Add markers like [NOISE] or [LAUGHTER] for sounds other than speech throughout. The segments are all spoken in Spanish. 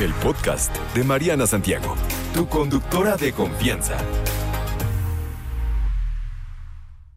el podcast de Mariana Santiago, tu conductora de confianza.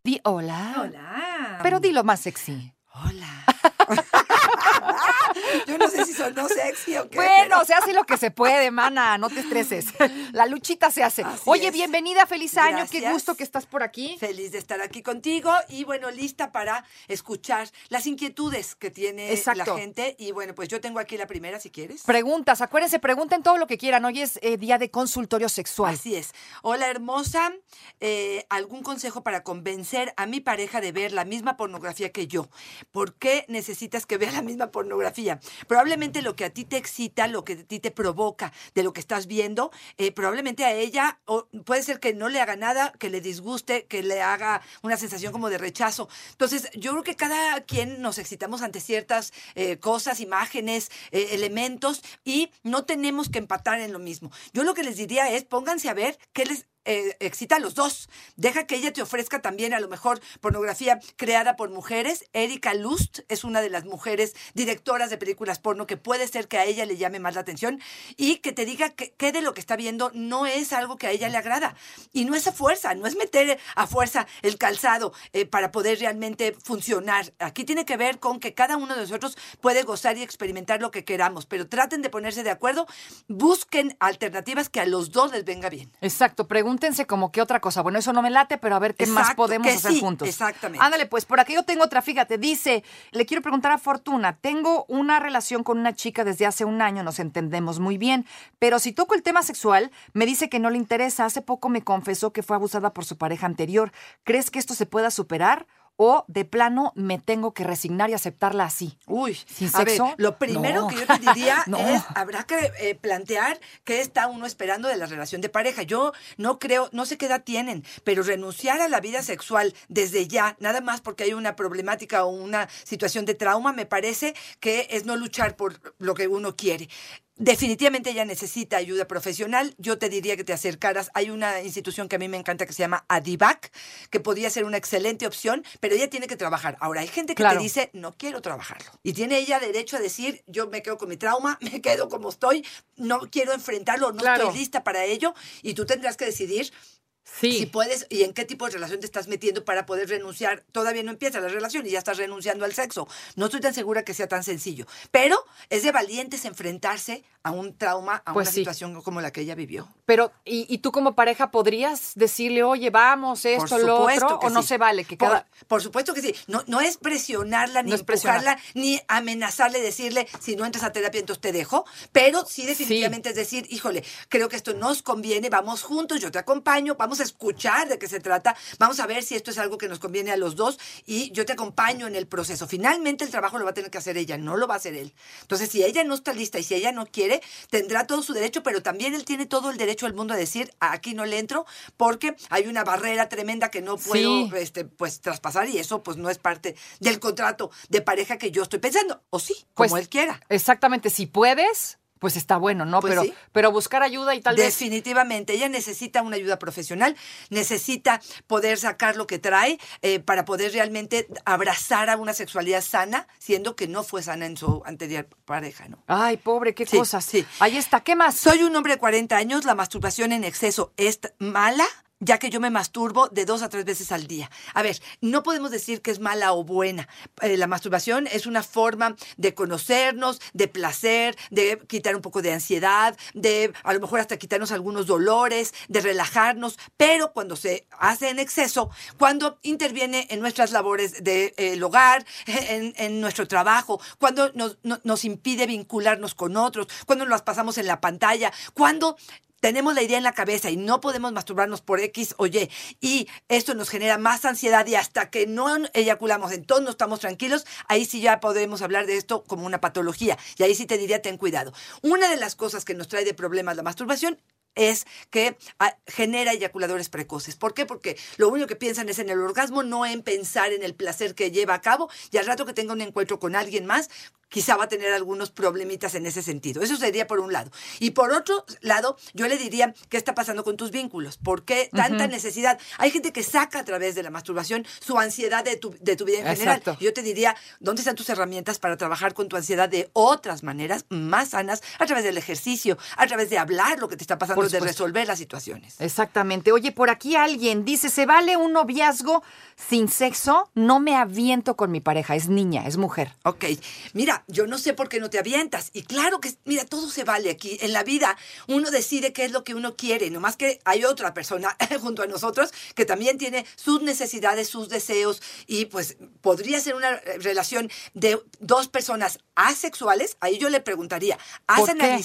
Di hola. Hola. Pero dilo más sexy. Hola. [LAUGHS] Yo no sé si sonó sexy o qué. Bueno, pero- se hace lo que se puede, mana, no te estreses. [LAUGHS] La luchita se hace. Así Oye, es. bienvenida, feliz año, qué gusto que estás por aquí. Feliz de estar aquí contigo y bueno, lista para escuchar las inquietudes que tiene Exacto. la gente. Y bueno, pues yo tengo aquí la primera si quieres. Preguntas, acuérdense, pregunten todo lo que quieran. Hoy es eh, día de consultorio sexual. Así es. Hola hermosa, Eh, ¿algún consejo para convencer a mi pareja de ver la misma pornografía que yo? ¿Por qué necesitas que vea la misma pornografía? Probablemente lo que a ti te excita, lo que a ti te provoca de lo que estás viendo, eh, probablemente a ella o puede ser que no le haga nada, que le disguste, que le haga una sensación como de rechazo. Entonces, yo creo que cada quien nos excitamos ante ciertas eh, cosas, imágenes, eh, elementos y no tenemos que empatar en lo mismo. Yo lo que les diría es pónganse a ver qué les eh, excita a los dos. Deja que ella te ofrezca también a lo mejor pornografía creada por mujeres. Erika Lust es una de las mujeres directoras de películas porno que puede ser que a ella le llame más la atención y que te diga que, que de lo que está viendo no es algo que a ella le agrada. Y no es a fuerza, no es meter a fuerza el calzado eh, para poder realmente funcionar. Aquí tiene que ver con que cada uno de nosotros puede gozar y experimentar lo que queramos, pero traten de ponerse de acuerdo, busquen alternativas que a los dos les venga bien. Exacto, pregúntense como qué otra cosa. Bueno, eso no me late, pero a ver qué más podemos que hacer sí, juntos. exactamente. Ándale, pues por aquí yo tengo otra, fíjate, dice, le quiero preguntar a Fortuna, tengo una relación con una chica desde hace un año, nos entendemos muy bien, pero si toco el tema sexual, me dice que no le interesa, hace poco me confesó que fue abusada por su pareja anterior. ¿Crees que esto se pueda superar? O de plano me tengo que resignar y aceptarla así. Uy, ¿Sin a ver, sexo? lo primero No. que yo te diría [LAUGHS] No. es, habrá que eh, plantear qué está uno esperando de la relación de pareja. Yo no creo, no sé qué edad tienen, pero renunciar a la vida sexual desde ya, nada más porque hay una problemática o una situación de trauma, me parece que es no luchar por lo que uno quiere. Definitivamente ella necesita ayuda profesional. Yo te diría que te acercaras. Hay una institución que a mí me encanta que se llama Adivac, que podría ser una excelente opción, pero ella tiene que trabajar. Ahora, hay gente que Claro. te dice, no quiero trabajarlo. Y tiene ella derecho a decir, yo me quedo con mi trauma, [LAUGHS] me quedo como estoy, no quiero enfrentarlo, no Claro. estoy lista para ello. Y tú tendrás que decidir Sí. si puedes y en qué tipo de relación te estás metiendo para poder renunciar. Todavía no empieza la relación y ya estás renunciando al sexo. No estoy tan segura que sea tan sencillo. Pero es de valientes enfrentarse a un trauma, a Pues una sí. situación como la que ella vivió. Pero, ¿y, y tú como pareja podrías decirle, oye, vamos, esto, lo otro? ¿O no se vale? Que Por- cada... Por, supuesto que sí. No, no es presionarla, ni No empujarla, ni amenazarle, decirle, si no entras a terapia, entonces te dejo. Pero sí, definitivamente es decir, híjole, creo que esto nos conviene, vamos juntos, yo te acompaño, vamos a escuchar de qué se trata, vamos a ver si esto es algo que nos conviene a los dos y yo te acompaño en el proceso. Finalmente el trabajo lo va a tener que hacer ella, no lo va a hacer él. Entonces, si ella no está lista y si ella no quiere, tendrá todo su derecho, pero también él tiene todo el derecho del mundo a decir, aquí no le entro, porque hay una barrera tremenda que no puedo Sí. este, pues traspasar y eso pues no es parte del contrato de pareja que yo estoy pensando. O sí, Pues, como él quiera. Exactamente, si puedes, pues está bueno, ¿no? Pues pero, sí. pero buscar ayuda y tal vez... Definitivamente, ella necesita una ayuda profesional, necesita poder sacar lo que trae eh, para poder realmente abrazar a una sexualidad sana, siendo que no fue sana en su anterior pareja, ¿no? Ay, pobre, qué Sí, cosas. sí. Ahí está, ¿qué más? Soy un hombre de 40 años, la masturbación en exceso es mala, ya que yo me masturbo de dos a tres veces al día. A ver, no podemos decir que es mala o buena. Eh, la masturbación es una forma de conocernos, de placer, de quitar un poco de ansiedad, de a lo mejor hasta quitarnos algunos dolores, de relajarnos, pero cuando se hace en exceso, cuando interviene en nuestras labores del hogar, [LAUGHS] en, nuestro trabajo, cuando nos, no- nos impide vincularnos con otros, cuando nos las pasamos en la pantalla, cuando tenemos la idea en la cabeza y no podemos masturbarnos por X o Y y esto nos genera más ansiedad y hasta que no eyaculamos, entonces no estamos tranquilos, ahí sí ya podemos hablar de esto como una patología y ahí sí te diría ten cuidado. Una de las cosas que nos trae de problemas la masturbación es que ah, genera eyaculadores precoces. ¿Por qué? Porque lo único que piensan es en el orgasmo, no en pensar en el placer que lleva a cabo y al rato que tenga un encuentro con alguien más, quizá va a tener algunos problemitas en ese sentido. Eso sería por un lado. Y por otro lado, yo le diría, ¿qué está pasando con tus vínculos? ¿Por qué tanta necesidad? Hay gente que saca a través de la masturbación su ansiedad de tu, de tu vida en general. Exacto. Yo te diría, ¿dónde están tus herramientas para trabajar con tu ansiedad de otras maneras más sanas? A través del ejercicio, a través de hablar lo que te está pasando, de resolver las situaciones. Exactamente. Oye, por aquí alguien dice, ¿se vale un noviazgo sin sexo? No me aviento con mi pareja. Es niña, es mujer. Ok, mira, yo no sé por qué no te avientas. Y claro que, mira, todo se vale aquí. En la vida uno decide qué es lo que uno quiere, nomás que hay otra persona [LAUGHS] junto a nosotros que también tiene sus necesidades, sus deseos y pues podría ser una relación de dos personas asexuales. Ahí yo le preguntaría, ¿has ¿Por qué?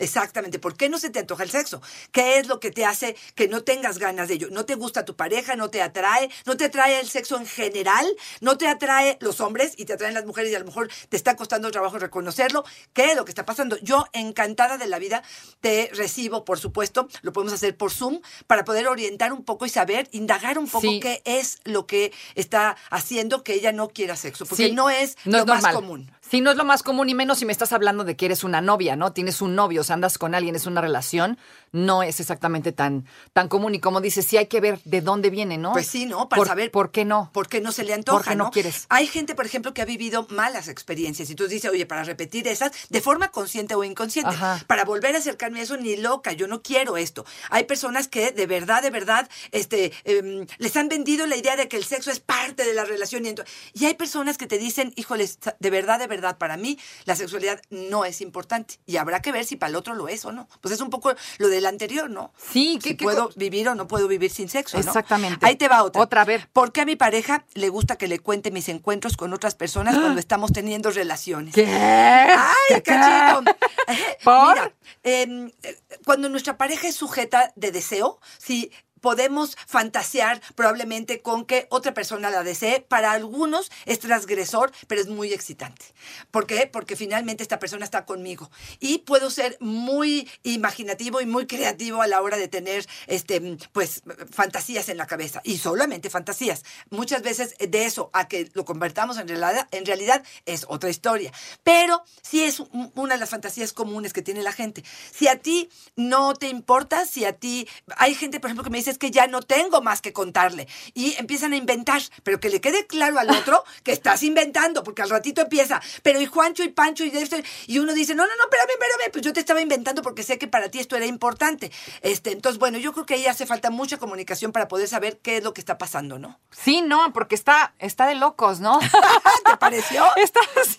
Exactamente. ¿Por qué no se te antoja el sexo? ¿Qué es lo que te hace que no tengas ganas de ello? ¿No te gusta tu pareja? ¿No te atrae? ¿No te atrae el sexo en general? ¿No te atrae los hombres y te atraen las mujeres y a lo mejor te está costando trabajo reconocerlo? ¿Qué es lo que está pasando? Yo, encantada de la vida, te recibo, por supuesto, lo podemos hacer por Zoom, para poder orientar un poco y saber, indagar un poco Sí. qué es lo que está haciendo que ella no quiera sexo, porque Sí, no es no lo es más común. Sí, no es lo más común y menos si me estás hablando de que eres una novia, ¿no? Tienes un novio, o sea, andas con alguien, es una relación, no es exactamente tan, tan común. Y como dices, sí hay que ver de dónde viene, ¿no? Pues sí, ¿no? Para por, saber ¿Por qué no? ¿Por qué no se le antoja? ¿Por qué no quieres? Hay gente, por ejemplo, que ha vivido malas experiencias y entonces dice, oye, para repetir esas, de forma consciente o inconsciente, Ajá. para volver a acercarme a eso, ni loca, yo no quiero esto. Hay personas que de verdad, de verdad, este, em, les han vendido la idea de que el sexo es parte de la relación y, y hay personas que te dicen, híjoles, de verdad, de verdad, para mí la sexualidad no es importante y habrá que ver si para el otro lo es o no. Pues es un poco lo del anterior, ¿no? Sí, Si ¿qué- qué puedo vivir o no puedo vivir sin sexo, ¿no? Exactamente. Ahí te va otra. Otra, a ver. ¿Por qué a mi pareja le gusta que le cuente mis encuentros con otras personas cuando estamos teniendo relaciones? ¿Qué? ¡Ay, ¿Qué? cachito! [LAUGHS] ¿Por? Mira, em, eh, cuando nuestra pareja es sujeta de deseo, si podemos fantasear probablemente con que otra persona la desee. Para algunos es transgresor, pero es muy excitante. ¿Por qué? Porque finalmente esta persona está conmigo. Y puedo ser muy imaginativo y muy creativo a la hora de tener este, pues, fantasías en la cabeza. Y solamente fantasías. Muchas veces de eso a que lo convertamos en realidad, en realidad es otra historia. Pero sí es un- una de las fantasías comunes que tiene la gente. Si a ti no te importa, si a ti... Hay gente, por ejemplo, que me dice es que ya no tengo más que contarle. Y empiezan a inventar, pero que le quede claro al otro [LAUGHS] que estás inventando, porque al ratito empieza, pero y Juancho y Pancho y esto, y uno dice, no, no, no, espérame, espérame, pues yo te estaba inventando porque sé que para ti esto era importante. Este, entonces, bueno, yo creo que ahí hace falta mucha comunicación para poder saber qué es lo que está pasando, ¿no? Sí, no, porque está, está de locos, ¿no? [LAUGHS] ¿Te pareció? [LAUGHS] Está así.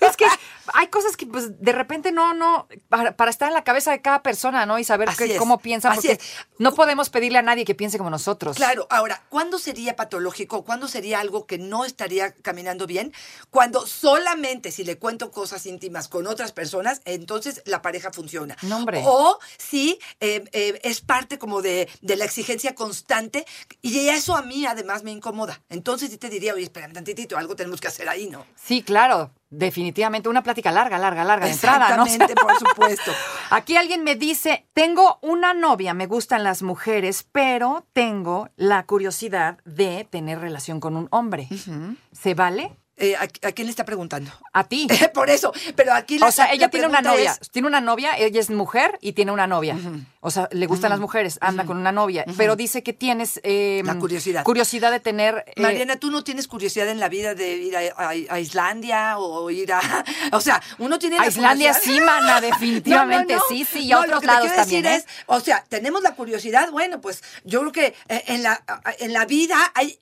Es que hay cosas que, pues, de repente no, no, para, para estar en la cabeza de cada persona, ¿no? Y saber cómo piensa, así porque es. no podemos pedirle a nadie que piense como nosotros. Claro, ahora, ¿cuándo sería patológico? ¿Cuándo sería algo que no estaría caminando bien? Cuando solamente si le cuento cosas íntimas con otras personas, entonces la pareja funciona. No, hombre. O si eh, eh, es parte como de, de la exigencia constante y eso a mí además me incomoda. Entonces sí te diría, oye, espérame tantitito, algo tenemos que hacer ahí, ¿no? Sí, claro, definitivamente. Una plática larga, larga, larga de entrada, ¿no? Exactamente, [LAUGHS] por supuesto. Aquí alguien me dice, tengo una novia, me gustan las mujeres, pero tengo la curiosidad de tener relación con un hombre. ¿Se vale? Eh, ¿a, a quién le está preguntando? A ti. [LAUGHS] por eso, pero aquí la O sea, la ella tiene una novia, es- tiene una novia, ella es mujer y tiene una novia. O sea, le gustan las mujeres, anda con una novia, pero dice que tienes eh, La curiosidad. curiosidad de tener eh, Mariana, ¿tú no tienes curiosidad en la vida de ir a, a- a Islandia o ir a... [LAUGHS] O sea, uno tiene la A Islandia sí, mana, definitivamente, [LAUGHS] No, no, no. sí, sí, y a otros lo que te lados también, decir ¿eh? es, o sea, tenemos la curiosidad, bueno, pues yo creo que eh, en la, en la vida hay...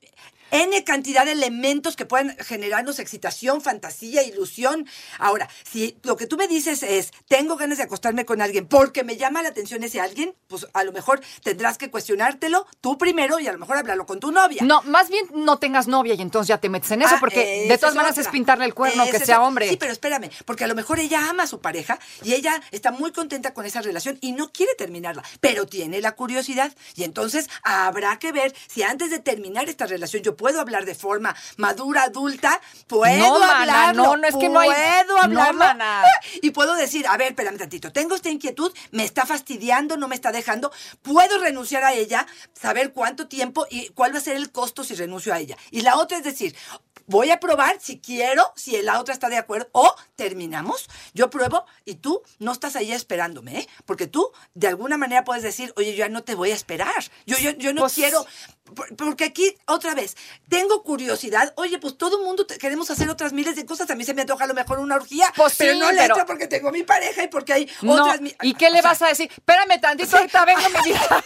N cantidad de elementos que pueden generarnos excitación, fantasía, ilusión. Ahora, si lo que tú me dices es, tengo ganas de acostarme con alguien porque me llama la atención ese alguien, pues a lo mejor tendrás que cuestionártelo tú primero y a lo mejor hablarlo con tu novia. No, más bien no tengas novia y entonces ya te metes en eso, Ah, porque esa de todas maneras es pintarle el cuerno, que sea hombre. Sí, pero espérame, porque a lo mejor ella ama a su pareja y ella está muy contenta con esa relación y no quiere terminarla, pero tiene la curiosidad y entonces habrá que ver si antes de terminar esta relación yo puedo hablar de forma madura, adulta, puedo No, mana, no, no, es que no hay- puedo no, hablarlo mana. [LAUGHS] y puedo decir, a ver, espérame tantito, tengo esta inquietud, me está fastidiando, no me está dejando, puedo renunciar a ella, saber cuánto tiempo y cuál va a ser el costo si renuncio a ella. Y la otra es decir, voy a probar si quiero, si la otra está de acuerdo, o terminamos, yo pruebo y tú no estás ahí esperándome, ¿eh? Porque tú de alguna manera puedes decir, oye, yo ya no te voy a esperar, yo, yo, yo no Pues- quiero, por- porque aquí, otra vez, tengo curiosidad, oye, pues todo el mundo te- queremos hacer otras miles de cosas, a mí se me antoja a lo mejor una orgía, Pues pero sí, no le entro porque tengo mi pareja y porque hay No, otras... ¿y qué le o sea, vas a decir? Espérame tantito, ahorita vengo, mi vida. [LAUGHS]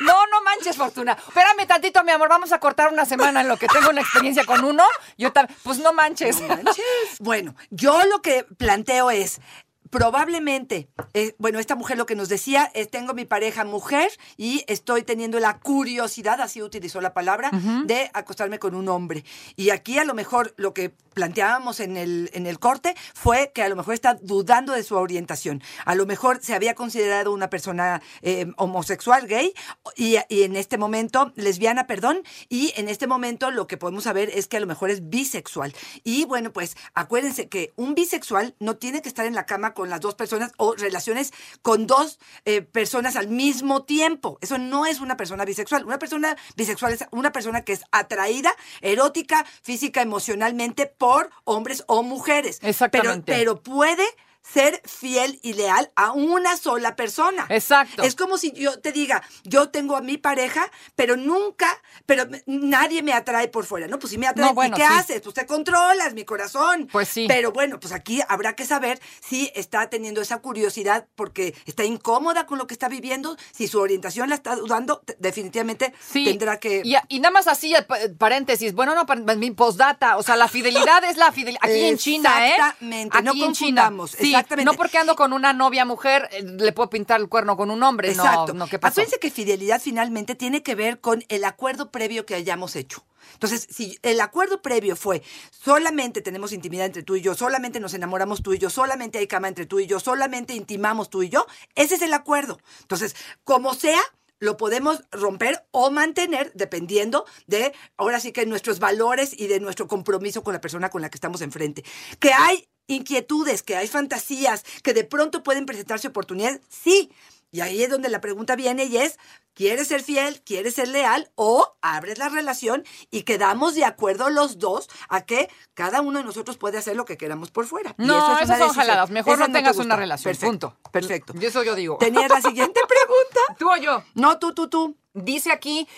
No, no manches, Fortuna. Espérame tantito, mi amor, vamos a cortar una semana en lo que tengo una experiencia con uno. Yo también, pues no manches. No manches. Bueno, yo lo que planteo es, probablemente, eh, bueno, esta mujer lo que nos decía es, tengo mi pareja mujer y estoy teniendo la curiosidad, así utilizó la palabra, de acostarme con un hombre. Y aquí a lo mejor lo que planteábamos en el, en el corte fue que a lo mejor está dudando de su orientación. A lo mejor se había considerado una persona eh, homosexual, gay, y, y en este momento, lesbiana, perdón, y en este momento lo que podemos saber es que a lo mejor es bisexual. Y bueno, pues acuérdense que un bisexual no tiene que estar en la cama con las dos personas o relaciones con dos eh, personas al mismo tiempo. Eso no es una persona bisexual. Una persona bisexual es una persona que es atraída, erótica, física, emocionalmente por hombres o mujeres. Exactamente. Pero, pero puede ser fiel y leal a una sola persona. Exacto. Es como si yo te diga, yo tengo a mi pareja, pero nunca, pero nadie me atrae por fuera. No, pues si me atrae, No, bueno, ¿y qué sí. haces? Pues te controlas mi corazón. Pues sí. Pero bueno, pues aquí habrá que saber si está teniendo esa curiosidad porque está incómoda con lo que está viviendo, si su orientación la está dudando, te- definitivamente Sí. tendrá que... Y, y nada más así, pa- paréntesis. Bueno, no, mi postdata. O sea, la fidelidad es la fidelidad. Aquí en China, ¿eh? Exactamente, no Aquí en China. confundamos, Sí, exactamente. No porque ando con una novia mujer, eh, le puedo pintar el cuerno con un hombre. Exacto. No, no, ¿qué pasó? Acuérdense que fidelidad finalmente tiene que ver con el acuerdo previo que hayamos hecho. Entonces, si el acuerdo previo fue solamente tenemos intimidad entre tú y yo, solamente nos enamoramos tú y yo, solamente hay cama entre tú y yo, solamente intimamos tú y yo, ese es el acuerdo. Entonces, como sea, lo podemos romper o mantener dependiendo de, ahora sí que nuestros valores y de nuestro compromiso con la persona con la que estamos enfrente. Que hay inquietudes, que hay fantasías, que de pronto pueden presentarse oportunidades, sí. Y ahí es donde la pregunta viene y es, ¿quieres ser fiel? ¿Quieres ser leal? ¿O abres la relación y quedamos de acuerdo los dos a que cada uno de nosotros puede hacer lo que queramos por fuera? Y No, eso es esas son jaladas. Mejor Esa no te tengas una relación. Perfecto, Punto. Perfecto. Y eso yo digo. ¿Tenías la siguiente [LAUGHS] pregunta? ¿Tú o yo? No, tú, tú, tú. Dice aquí,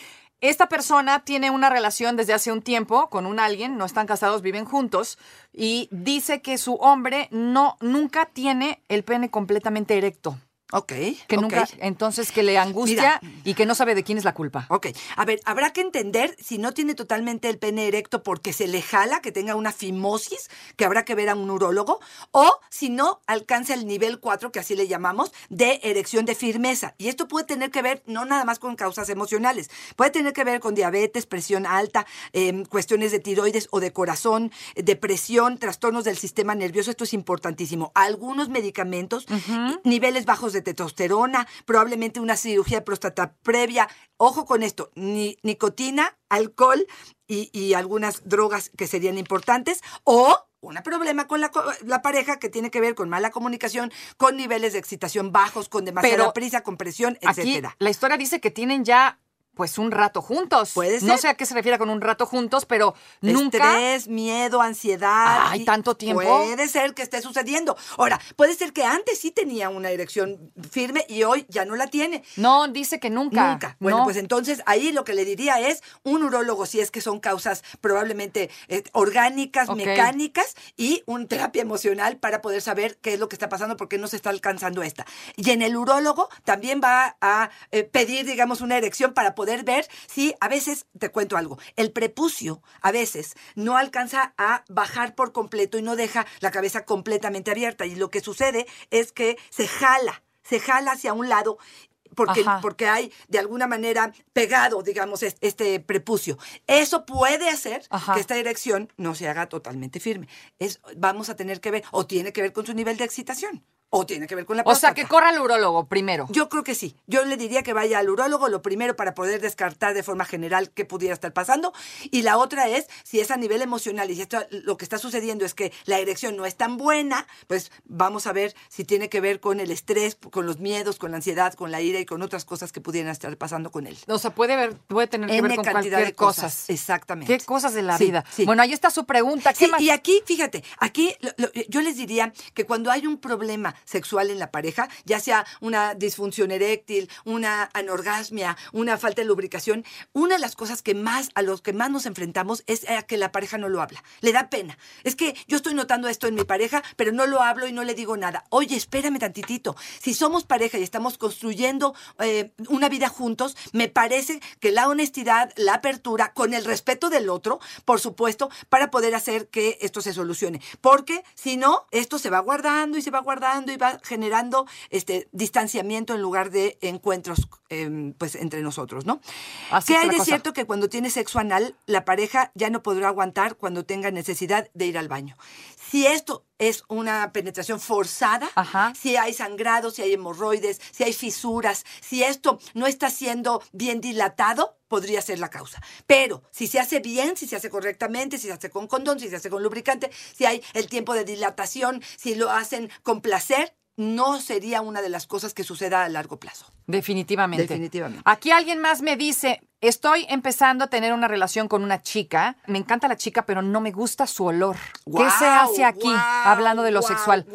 esta persona tiene una relación desde hace un tiempo con un alguien, no están casados, viven juntos, y dice que su hombre no, nunca tiene el pene completamente erecto. Ok. Que nunca, entonces que le angustia Mira. y que no sabe de quién es la culpa. Ok, a ver, habrá que entender si no tiene totalmente el pene erecto porque se le jala, que tenga una fimosis, que habrá que ver a un urólogo, o si no alcanza el nivel 4, que así le llamamos, de erección de firmeza. Y esto puede tener que ver no nada más con causas emocionales, puede tener que ver con diabetes, presión alta, em, cuestiones de tiroides o de corazón, eh, depresión, trastornos del sistema nervioso, esto es importantísimo. Algunos medicamentos, niveles bajos de testosterona, probablemente una cirugía de próstata previa. Ojo con esto, ni, nicotina, alcohol y, y algunas drogas que serían importantes o un problema con la, la pareja que tiene que ver con mala comunicación, con niveles de excitación bajos, con demasiada Pero prisa, con presión, Aquí etcétera. la historia dice que tienen ya pues un rato juntos. Puede No ser. sé a qué se refiere con un rato juntos, pero nunca Estrés, miedo, ansiedad. Ay, ¿tanto tiempo? Puede ser que esté sucediendo. Ahora, puede ser que antes sí tenía una erección firme y hoy ya no la tiene. No, dice que nunca. Nunca. Bueno, No. pues entonces ahí lo que le diría es un urólogo, si es que son causas probablemente eh, orgánicas, mecánicas, y un terapia emocional para poder saber qué es lo que está pasando, por qué no se está alcanzando esta. Y en el urólogo también va a eh, pedir, digamos, una erección para poder ver si a veces, te cuento algo, el prepucio a veces no alcanza a bajar por completo y no deja la cabeza completamente abierta. Y lo que sucede es que se jala, se jala hacia un lado porque, porque hay de alguna manera pegado, digamos, es- este prepucio. Eso puede hacer Ajá. que esta erección no se haga totalmente firme. Es, vamos a tener que ver, o tiene que ver con su nivel de excitación. O tiene que ver con la O sea, próstata. que corra al urólogo primero. Yo creo que sí. Yo le diría que vaya al urólogo, lo primero para poder descartar de forma general qué pudiera estar pasando. Y la otra es, si es a nivel emocional y si esto, lo que está sucediendo es que la erección no es tan buena, pues vamos a ver si tiene que ver con el estrés, con los miedos, con la ansiedad, con la ira y con otras cosas que pudieran estar pasando con él. O sea, puede, ver, puede tener que N ver con cantidad cualquier de cosas. cosas. Exactamente. Qué cosas de la Sí, vida. sí. Bueno, ahí está su pregunta. ¿Qué Sí, más? y aquí, fíjate, aquí lo- lo- yo les diría que cuando hay un problema sexual en la pareja, ya sea una disfunción eréctil, una anorgasmia, una falta de lubricación, una de las cosas que más, a los que más nos enfrentamos es a que la pareja no lo habla. Le da pena. Es que yo estoy notando esto en mi pareja, pero no lo hablo y no le digo nada. Oye, espérame tantitito. Si somos pareja y estamos construyendo eh, una vida juntos, me parece que la honestidad, la apertura, con el respeto del otro, por supuesto, para poder hacer que esto se solucione. Porque si no, esto se va guardando y se va guardando y va generando este distanciamiento en lugar de encuentros em, pues entre nosotros, ¿no? Así ¿Qué hay de cosa. cierto que cuando tiene sexo anal, la pareja ya no podrá aguantar cuando tenga necesidad de ir al baño? Si esto es una penetración forzada, Ajá. si hay sangrado, si hay hemorroides, si hay fisuras, si esto no está siendo bien dilatado, podría ser la causa. Pero si se hace bien, si se hace correctamente, si se hace con condón, si se hace con lubricante, si hay el tiempo de dilatación, si lo hacen con placer, no sería una de las cosas que suceda a largo plazo. Definitivamente. Definitivamente. Aquí alguien más me dice, estoy empezando a tener una relación con una chica. Me encanta la chica, pero no me gusta su olor. ¿Qué se hace aquí hablando de lo guau, sexual?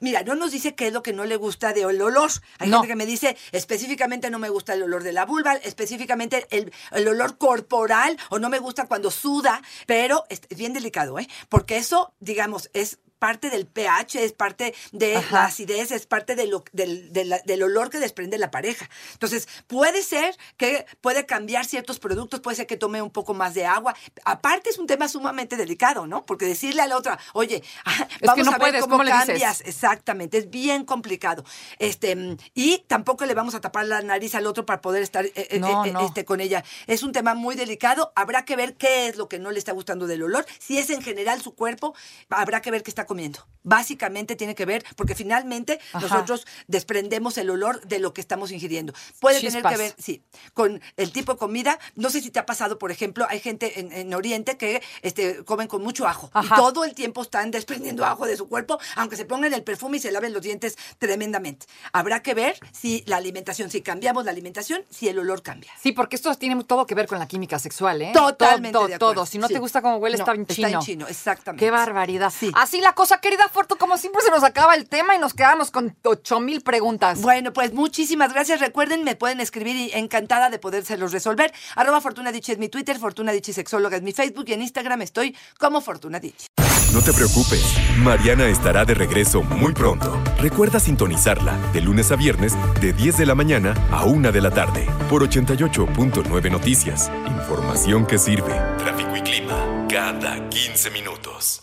Mira, no nos dice qué es lo que no le gusta de el olor. Hay No. gente que me dice, específicamente no me gusta el olor de la vulva, específicamente el, el olor corporal, o no me gusta cuando suda, pero es bien delicado, ¿eh? Porque eso, digamos, es parte del pH, es parte de Ajá. la acidez, es parte de lo- del, de la- del olor que desprende la pareja. Entonces, puede ser que puede cambiar ciertos productos, puede ser que tome un poco más de agua. Aparte, es un tema sumamente delicado, ¿no? Porque decirle a la otra, oye, [LAUGHS] que vamos no a ver puedes, cómo, cambias. Exactamente, es bien complicado. Este, y tampoco le vamos a tapar la nariz al otro para poder estar eh, eh, No, eh, no. este, con ella. Es un tema muy delicado. Habrá que ver qué es lo que no le está gustando del olor. Si es en general su cuerpo, habrá que ver qué está comiendo. Básicamente tiene que ver, porque finalmente Ajá. nosotros desprendemos el olor de lo que estamos ingiriendo. Puede tener que ver, sí, con el tipo de comida. No sé si te ha pasado, por ejemplo, hay gente en, en Oriente que este, comen con mucho ajo. Ajá. Y todo el tiempo están desprendiendo ajo de su cuerpo, aunque se pongan el perfume y se laven los dientes tremendamente. Habrá que ver si la alimentación, si cambiamos la alimentación, si el olor cambia. Sí, porque esto tiene todo que ver con la química sexual, ¿eh? Totalmente Todo, de acuerdo. todo. Si no Sí. te gusta cómo huele, No, está en chino. Está en chino, exactamente. Qué barbaridad. Sí. Así la cosa, querida Fortu, como siempre se nos acaba el tema y nos quedamos con ocho mil preguntas. Bueno, pues muchísimas gracias. Recuerden, me pueden escribir y encantada de podérselos resolver. Arroba Fortuna Dicci es mi Twitter, Fortuna Dicci Sexóloga es mi Facebook y en Instagram estoy como Fortuna Dicci. No te preocupes, Mariana estará de regreso muy pronto. Recuerda sintonizarla de lunes a viernes de 10 de la mañana a 1 de la tarde por 88.9 Noticias. Información que sirve. Tráfico y clima cada 15 minutos.